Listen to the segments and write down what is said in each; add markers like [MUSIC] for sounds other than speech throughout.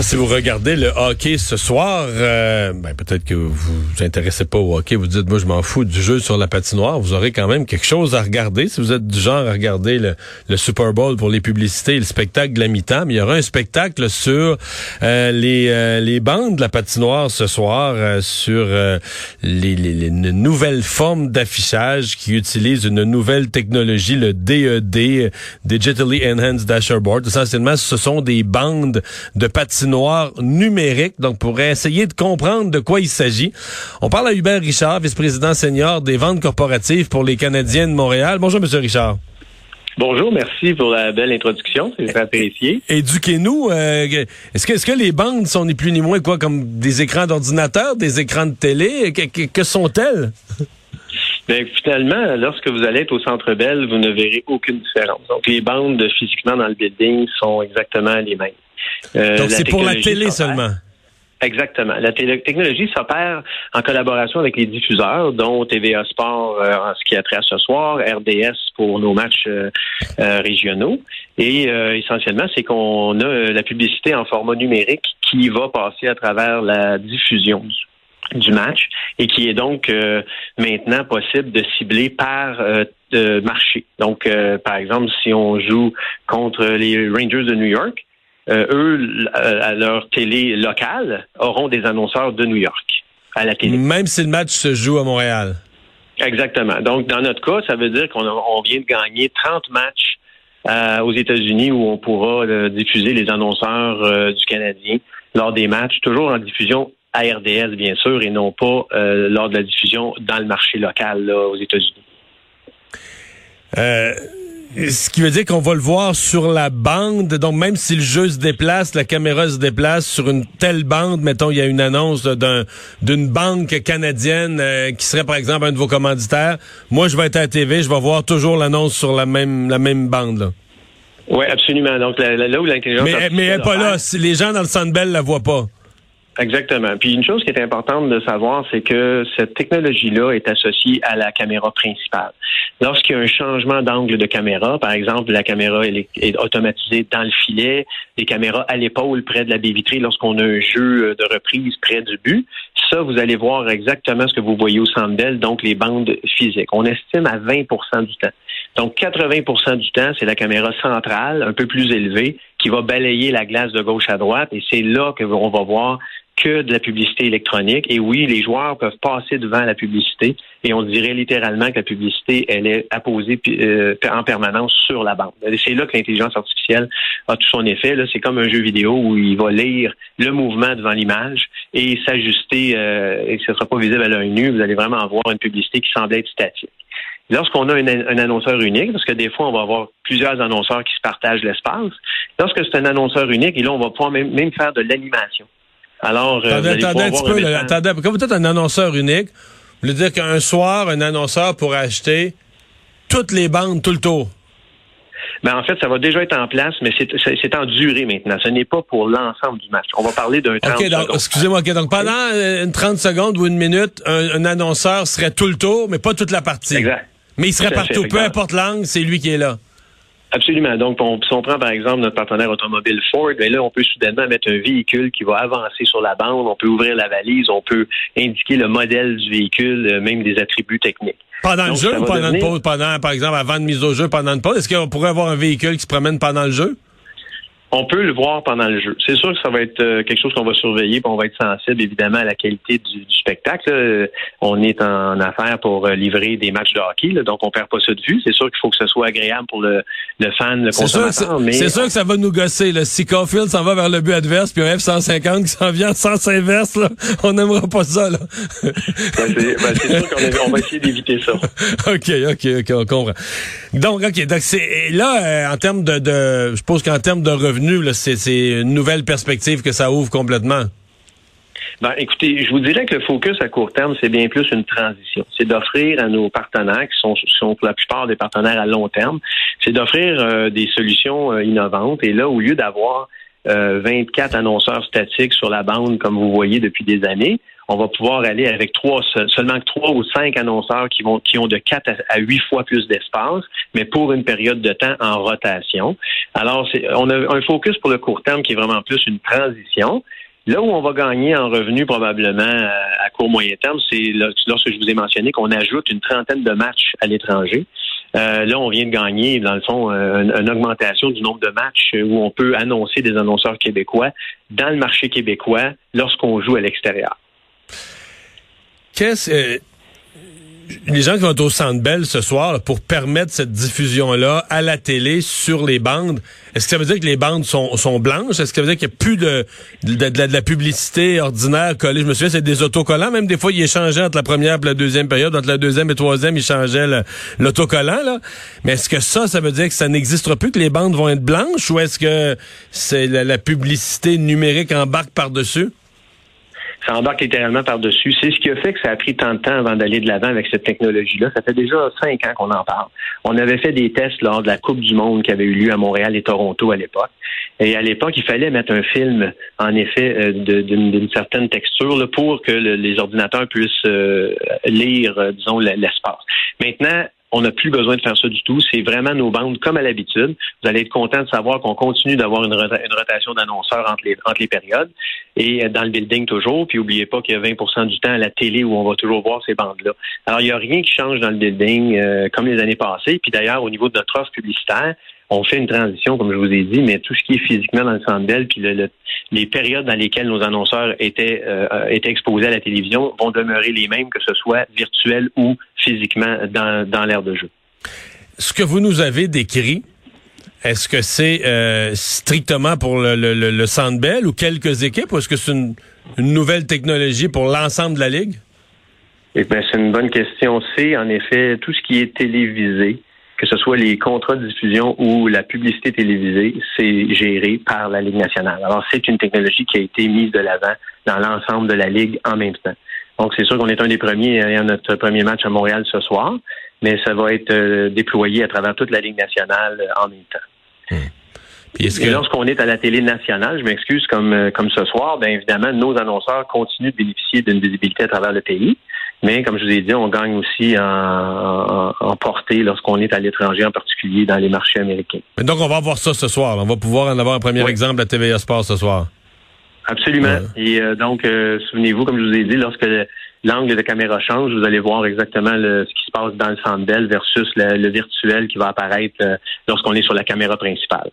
Si vous regardez le hockey ce soir, euh, ben peut-être que vous vous intéressez pas au hockey, vous dites moi je m'en fous du jeu sur la patinoire, vous aurez quand même quelque chose à regarder si vous êtes du genre à regarder le, Super Bowl pour les publicités et le spectacle de la mi-temps, il y aura un spectacle sur euh, les euh, les bandes de la patinoire ce soir sur les, les, nouvelles formes d'affichage qui utilisent une nouvelle technologie, le DED, Digitally Enhanced Dashboard. Essentiellement, ce sont des bandes de patinoire noir numérique, donc pour essayer de comprendre de quoi il s'agit. On parle à Hubert Richard, vice-président senior des ventes corporatives pour les Canadiens de Montréal. Bonjour, Monsieur Richard. Bonjour, merci pour la belle introduction, c'est apprécié. Éduquez-nous, euh, est-ce que, que les bandes sont ni plus ni moins quoi comme des écrans d'ordinateur, des écrans de télé? Que, sont-elles? [LAUGHS] Bien, finalement, lorsque vous allez être au Centre Bell, vous ne verrez aucune différence. Donc, les bandes physiquement dans le building sont exactement les mêmes. Euh, Donc c'est pour la télé seulement? Exactement. La technologie s'opère en collaboration avec les diffuseurs, dont TVA Sport euh, en ce qui a trait à ce soir, RDS pour nos matchs euh, régionaux. Et essentiellement, c'est qu'on a la publicité en format numérique qui va passer à travers la diffusion du, match et qui est donc maintenant possible de cibler par marché. Donc, par exemple, si on joue contre les Rangers de New York, euh, eux, à leur télé locale, auront des annonceurs de New York à la télé. Même si le match se joue à Montréal. Exactement. Donc, dans notre cas, ça veut dire qu'on vient de gagner 30 matchs euh, aux États-Unis où on pourra euh, diffuser les annonceurs du Canadien lors des matchs, toujours en diffusion à RDS, bien sûr, et non pas lors de la diffusion dans le marché local aux États-Unis. Ce qui veut dire qu'on va le voir sur la bande. Donc, même si le jeu se déplace, la caméra se déplace sur une telle bande, mettons, il y a une annonce d'un d'une banque canadienne euh, qui serait, par exemple, un de vos commanditaires. Moi, je vais être à la TV, je vais voir toujours l'annonce sur la même, la même bande, là. Oui, absolument. Donc, là, où l'intelligence Mais, mais elle n'est pas là. Les gens dans le Sandbell la voient pas. Exactement. Puis une chose qui est importante de savoir, c'est que cette technologie-là est associée à la caméra principale. Lorsqu'il y a un changement d'angle de caméra, par exemple, la caméra est automatisée dans le filet, les caméras à l'épaule près de la baie vitrée lorsqu'on a un jeu de reprise près du but, ça, vous allez voir exactement ce que vous voyez au centre d'elle, donc les bandes physiques. On estime à 20 du temps. Donc 80% du temps, c'est la caméra centrale, un peu plus élevée, qui va balayer la glace de gauche à droite, et c'est là que on va voir que de la publicité électronique. Et oui, les joueurs peuvent passer devant la publicité et on dirait littéralement que la publicité, elle est apposée euh, en permanence sur la bande. C'est là que l'intelligence artificielle a tout son effet. C'est comme un jeu vidéo où il va lire le mouvement devant l'image et s'ajuster euh, et ce ne sera pas visible à l'œil nu. Vous allez vraiment avoir une publicité qui semble être statique. Lorsqu'on a un, annonceur unique, parce que des fois, on va avoir plusieurs annonceurs qui se partagent l'espace, lorsque c'est un annonceur unique, et là, on va pouvoir même faire de l'animation. Alors, euh, attendez, attendez un petit peu. attendez, quand vous êtes un annonceur unique, vous voulez dire qu'un soir, un annonceur pourrait acheter toutes les bandes tout le tour? Ben, en fait, ça va déjà être en place, mais c'est en durée maintenant. Ce n'est pas pour l'ensemble du match. On va parler d'un 30 okay, donc, Excusez-moi, OK. Donc, pendant euh, une 30 secondes ou une minute, un, annonceur serait tout le tour, mais pas toute la partie. Exact. Mais il serait partout. Peu importe l'angle, c'est lui qui est là. Absolument. Donc, si on prend par exemple notre partenaire automobile Ford, bien là, on peut soudainement mettre un véhicule qui va avancer sur la bande, on peut ouvrir la valise, on peut indiquer le modèle du véhicule, euh, même des attributs techniques. Pendant le jeu ou pendant une pause, pendant, par exemple, avant de mise au jeu, pendant une pause, est-ce qu'on pourrait avoir un véhicule qui se promène pendant le jeu? On peut le voir pendant le jeu. C'est sûr que ça va être euh, quelque chose qu'on va surveiller, puis on va être sensible évidemment à la qualité du, spectacle. On est en affaire pour euh, livrer des matchs de hockey, donc on perd pas ça de vue. C'est sûr qu'il faut que ce soit agréable pour le, fan, le consommateur. C'est sûr, que ça va nous gosser. Là. Si Caulfield s'en va vers le but adverse, puis un F-150 qui s'en vient en sens inverse, là, [LAUGHS] on n'aimera pas ça. Là. [LAUGHS] ben, c'est sûr qu'on va essayer d'éviter ça. [LAUGHS] OK, OK, OK, on comprend. Donc, OK, donc c'est là, euh, en termes de, de je suppose qu'en termes de revenus, c'est une nouvelle perspective que ça ouvre complètement. Ben, écoutez, je vous dirais que le focus à court terme, c'est bien plus une transition. C'est d'offrir à nos partenaires, qui sont, pour la plupart des partenaires à long terme, c'est d'offrir euh, des solutions euh, innovantes. Et là, au lieu d'avoir 24 annonceurs statiques sur la bande, comme vous voyez depuis des années on va pouvoir aller avec trois, seulement trois ou cinq annonceurs qui vont qui ont de quatre à huit fois plus d'espace, mais pour une période de temps en rotation. Alors, on a un focus pour le court terme qui est vraiment plus une transition. Là où on va gagner en revenus probablement à court moyen terme, c'est lorsque je vous ai mentionné qu'on ajoute une trentaine de matchs à l'étranger. Euh, là, on vient de gagner, dans le fond, une, une, augmentation du nombre de matchs où on peut annoncer des annonceurs québécois dans le marché québécois lorsqu'on joue à l'extérieur. Qu'est-ce euh, les gens qui vont au Centre Bell ce soir pour permettre cette diffusion-là à la télé sur les bandes, est-ce que ça veut dire que les bandes sont, blanches? Est-ce que ça veut dire qu'il n'y a plus de, de, la publicité ordinaire collée? Je me souviens, c'est des autocollants. Même des fois, ils échangeaient entre la première et la deuxième période. Entre la deuxième et la troisième, ils changeaient l'autocollant. Là. Mais est-ce que ça, ça veut dire que ça n'existera plus, que les bandes vont être blanches? Ou est-ce que c'est la publicité numérique embarque par-dessus? Ça embarque littéralement par-dessus. C'est ce qui a fait que ça a pris tant de temps avant d'aller de l'avant avec cette technologie-là. Ça fait déjà cinq ans qu'on en parle. On avait fait des tests lors de la Coupe du Monde qui avait eu lieu à Montréal et Toronto à l'époque. Et à l'époque, il fallait mettre un film, en effet, euh, d'une certaine texture pour que les ordinateurs puissent euh, lire, euh, disons, l'espace. Maintenant, on n'a plus besoin de faire ça du tout. C'est vraiment nos bandes comme à l'habitude. Vous allez être content de savoir qu'on continue d'avoir une, rotation d'annonceurs entre les, entre les périodes et euh, dans le building toujours. Puis n'oubliez pas qu'il y a 20% du temps à la télé où on va toujours voir ces bandes-là. Alors, il n'y a rien qui change dans le building euh, comme les années passées. Puis d'ailleurs, au niveau de notre offre publicitaire, on fait une transition, comme je vous ai dit, mais tout ce qui est physiquement dans le centre belle, puis les périodes dans lesquelles nos annonceurs étaient, euh, étaient exposés à la télévision vont demeurer les mêmes, que ce soit virtuel ou physiquement dans, dans l'ère de jeu. Ce que vous nous avez décrit, est-ce que c'est euh, strictement pour le, le, le, Centre Bell ou quelques équipes, ou est-ce que c'est une, nouvelle technologie pour l'ensemble de la Ligue? Eh bien, c'est une bonne question. C'est en effet tout ce qui est télévisé que ce soit les contrats de diffusion ou la publicité télévisée, c'est géré par la Ligue nationale. Alors, c'est une technologie qui a été mise de l'avant dans l'ensemble de la Ligue en même temps. Donc, c'est sûr qu'on est un des premiers à notre premier match à Montréal ce soir, mais ça va être euh, déployé à travers toute la Ligue nationale euh, en même temps. Hmm. Et lorsqu'on est à la télé nationale, je m'excuse comme euh, comme ce soir, bien évidemment, nos annonceurs continuent de bénéficier d'une visibilité à travers le pays. Mais comme je vous ai dit, on gagne aussi en, en, portée lorsqu'on est à l'étranger, en particulier dans les marchés américains. donc, on va voir ça ce soir. On va pouvoir en avoir un premier exemple à TVA Sport ce soir. Absolument. Et euh, donc, euh, souvenez-vous, comme je vous ai dit, lorsque l'angle de caméra change, vous allez voir exactement ce qui se passe dans le centre versus le, virtuel qui va apparaître euh, lorsqu'on est sur la caméra principale.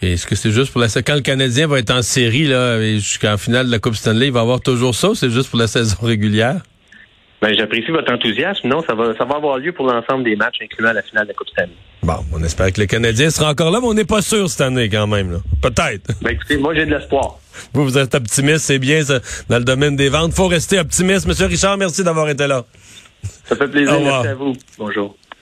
Est-ce que c'est juste pour la quand le Canadien va être en série là jusqu'en finale de la Coupe Stanley, il va avoir toujours ça ou c'est juste pour la saison [LAUGHS] régulière? Ben, j'apprécie votre enthousiasme. Non, ça va, ça va avoir lieu pour l'ensemble des matchs, incluant la finale de la Coupe Stanley. Bon, on espère que le Canadien sera encore là, mais on n'est pas sûr cette année quand même. Peut-être. Ben, écoutez, moi j'ai de l'espoir. Vous, vous êtes optimiste, c'est bien ça, dans le domaine des ventes. faut rester optimiste. Monsieur Richard, merci d'avoir été là. Ça fait plaisir. Merci à vous. Bonjour.